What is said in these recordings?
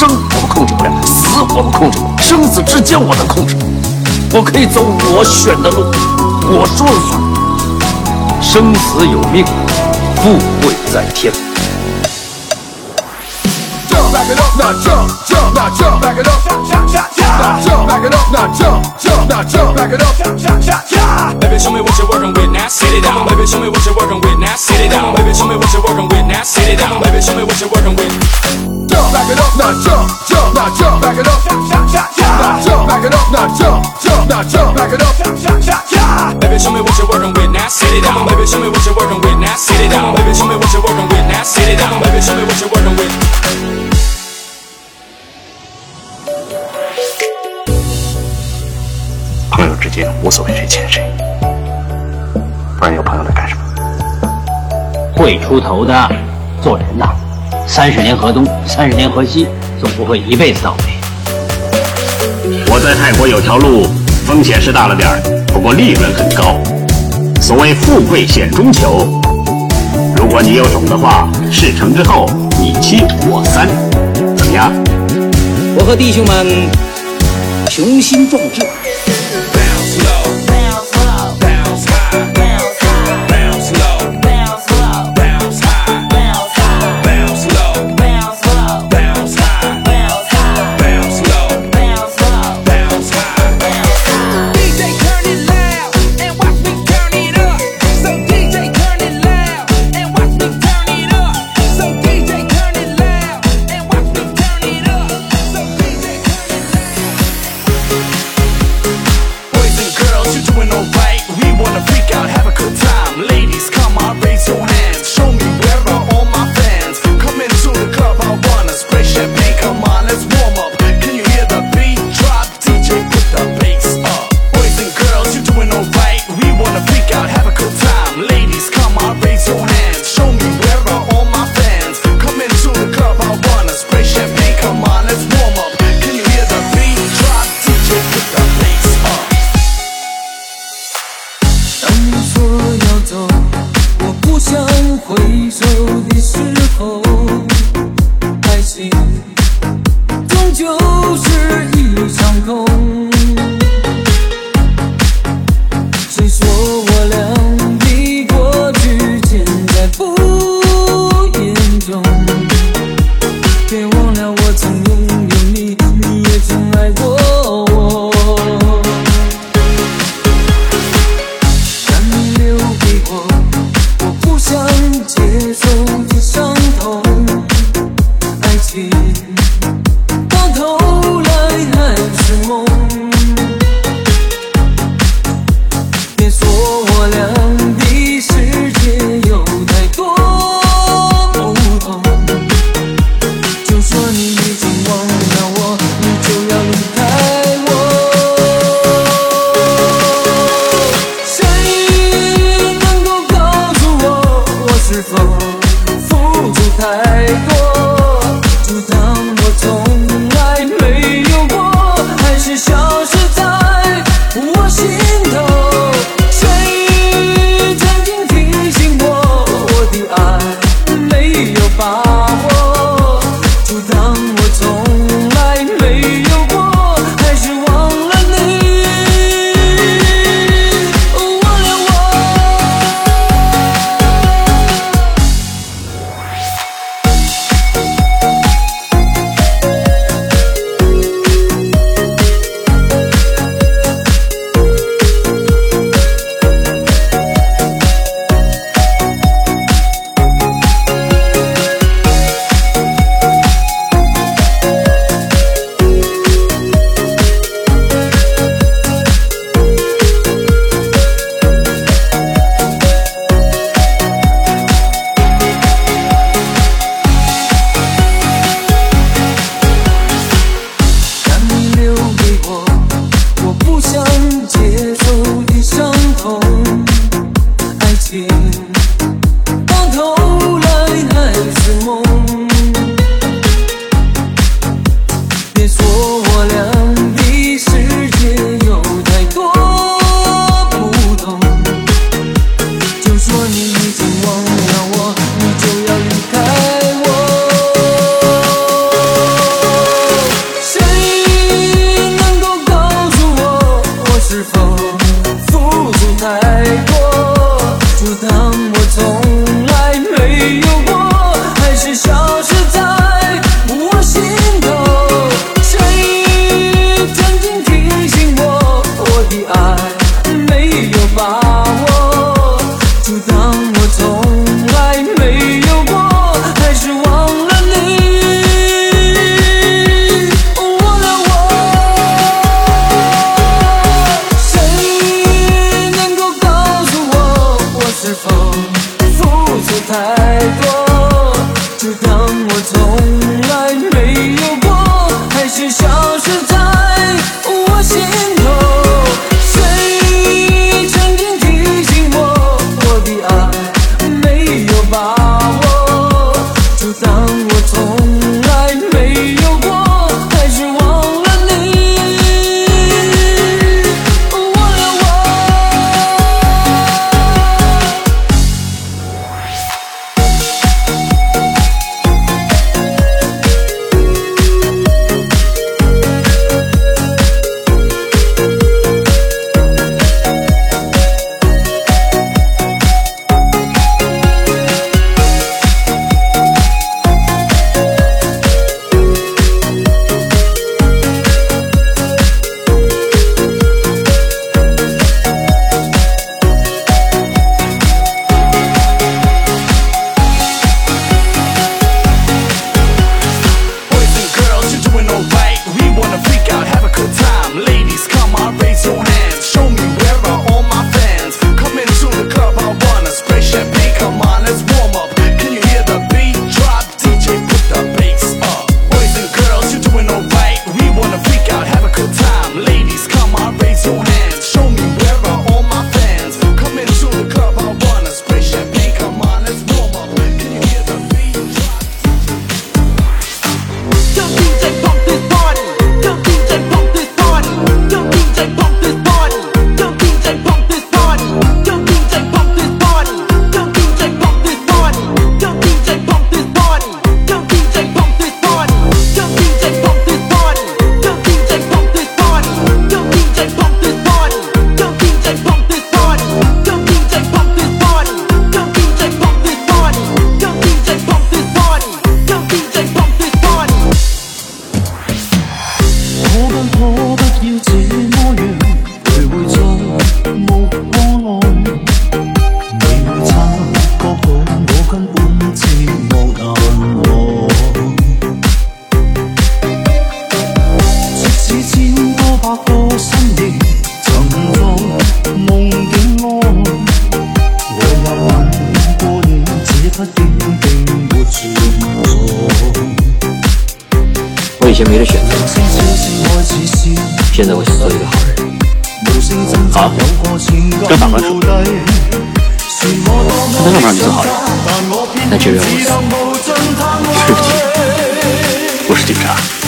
生我们控制不了，死我们控制不了，生死之间我能控制。我可以走我选的路，我说了算。生死有命，富贵在天。back it up, now jump, jump, now jump, back it up, now jump, back it up, now jump, jump, now jump, back it up, Baby, show me what you're working with now. Sit it down. Baby, show me what you're working with now. Sit it down. Baby, show me what you're working with now. Sit it down. Baby, show me what you're working with. jump, back it up, now jump, jump, now jump, back it up, now jump, back it up, now jump, jump, now jump, back it up, Baby, show me what you're working with now. Sit it down. Baby, show me what you're working with now. Sit it down. Baby, show me what you're working with now. Sit it down. Baby, show me what you're working with. 之间无所谓谁欠谁，不然有朋友来干什么？会出头的，做人呐，三十年河东，三十年河西，总不会一辈子倒霉。我在泰国有条路，风险是大了点儿，不过利润很高。所谓富贵险中求，如果你有种的话，事成之后你七我三，怎么样？我和弟兄们雄心壮志，跟法官说，他在路上你坐好了。那节约了我，对不起，我是警察。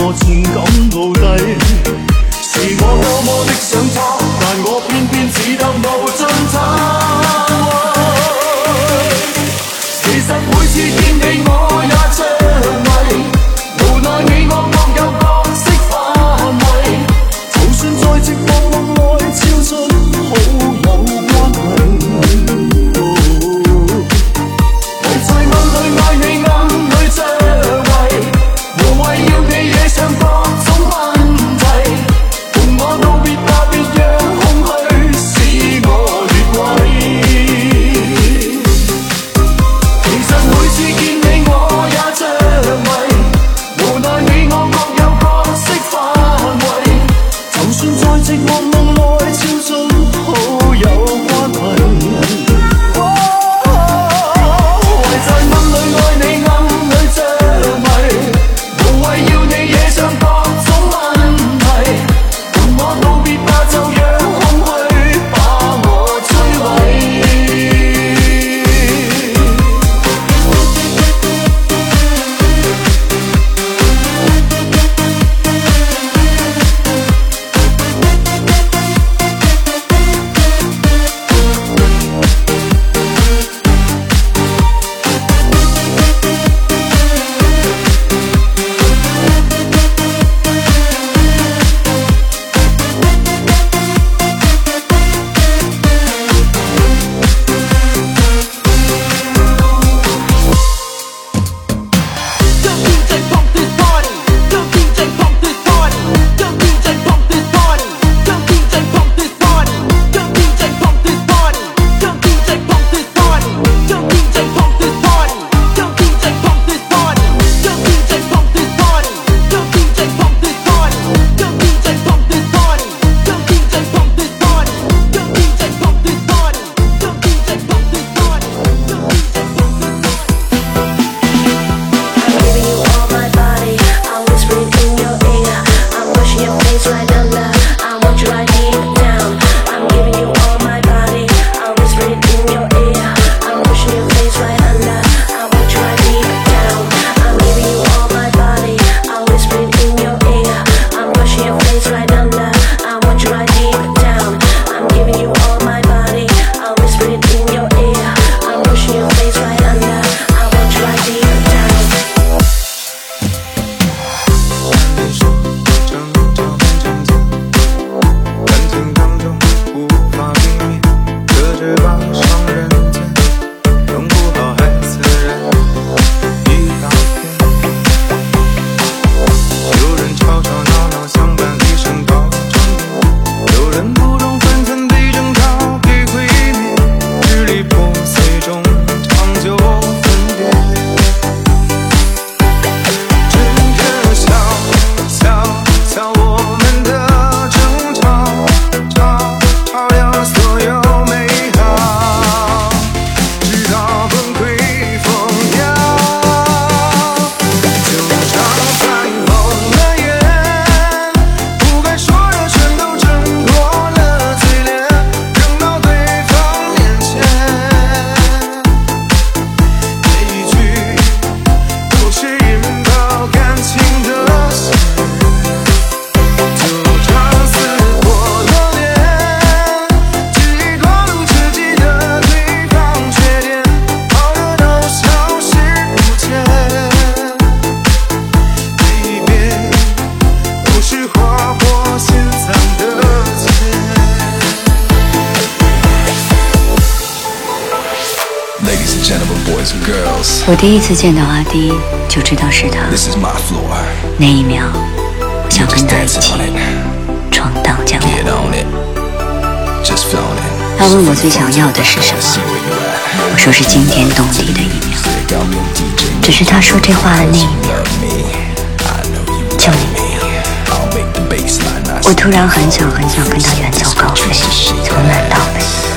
我情感奴隶，是我多么的想他，但我偏偏只得我。第一次见到阿迪，就知道是他。那一秒，我想跟他一起闯荡江湖。他问我最想要的是什么，我说是惊天动地的一秒。只是他说这话的那一秒，就你。没有，我突然很想很想跟他远走高飞，从南到北。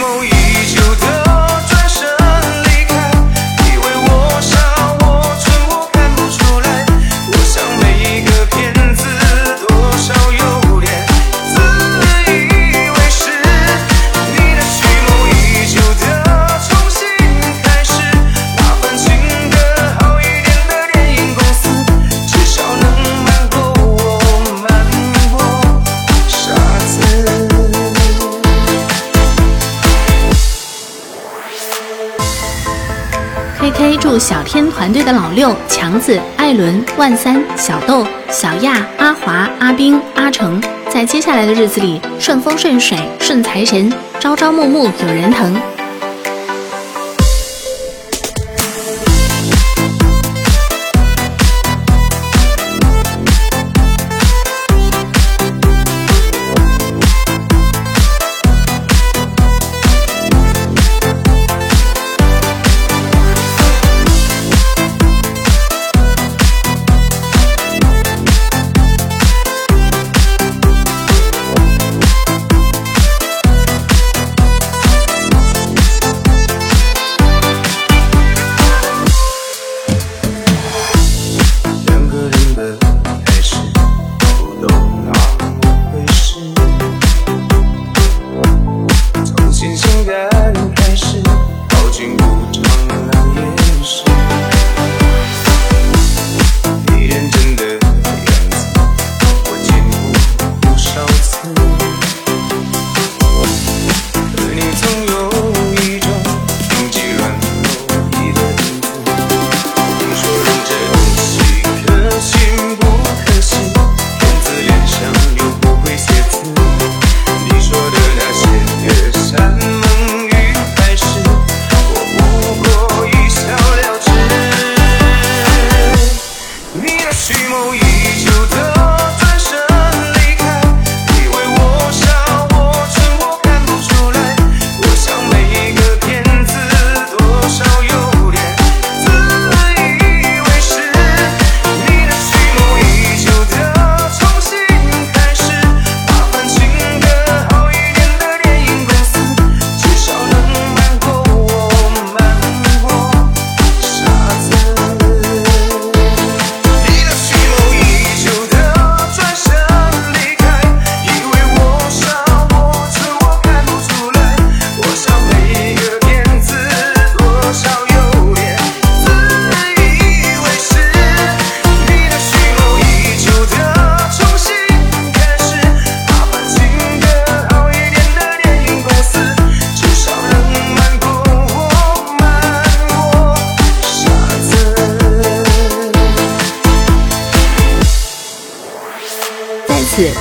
shame on. 团队的老六强子、艾伦、万三、小豆、小亚、阿华、阿冰、阿成，在接下来的日子里顺风顺水，顺财神，朝朝暮暮有人疼。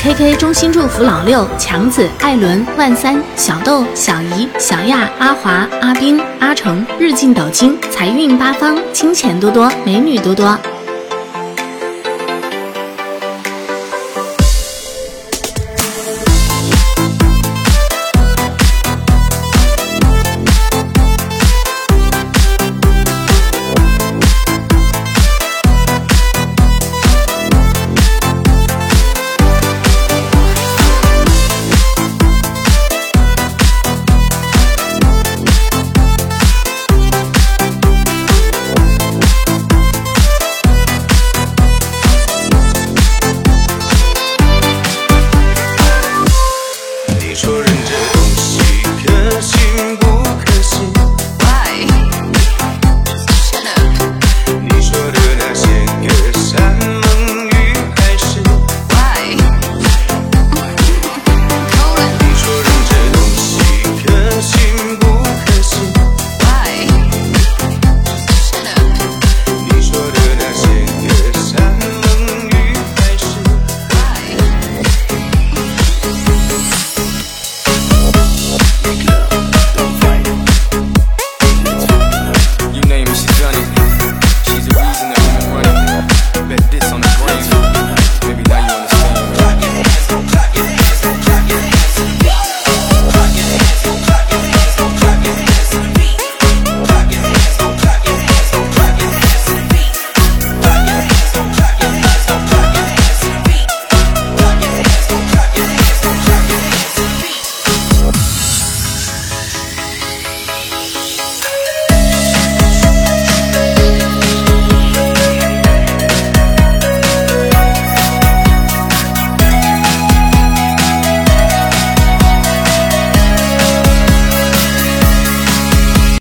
K K 中心祝福老六强子、艾伦、万三、小豆、小姨、小亚、阿华、阿冰、阿成、日进斗金、财运八方、金钱多多、美女多多。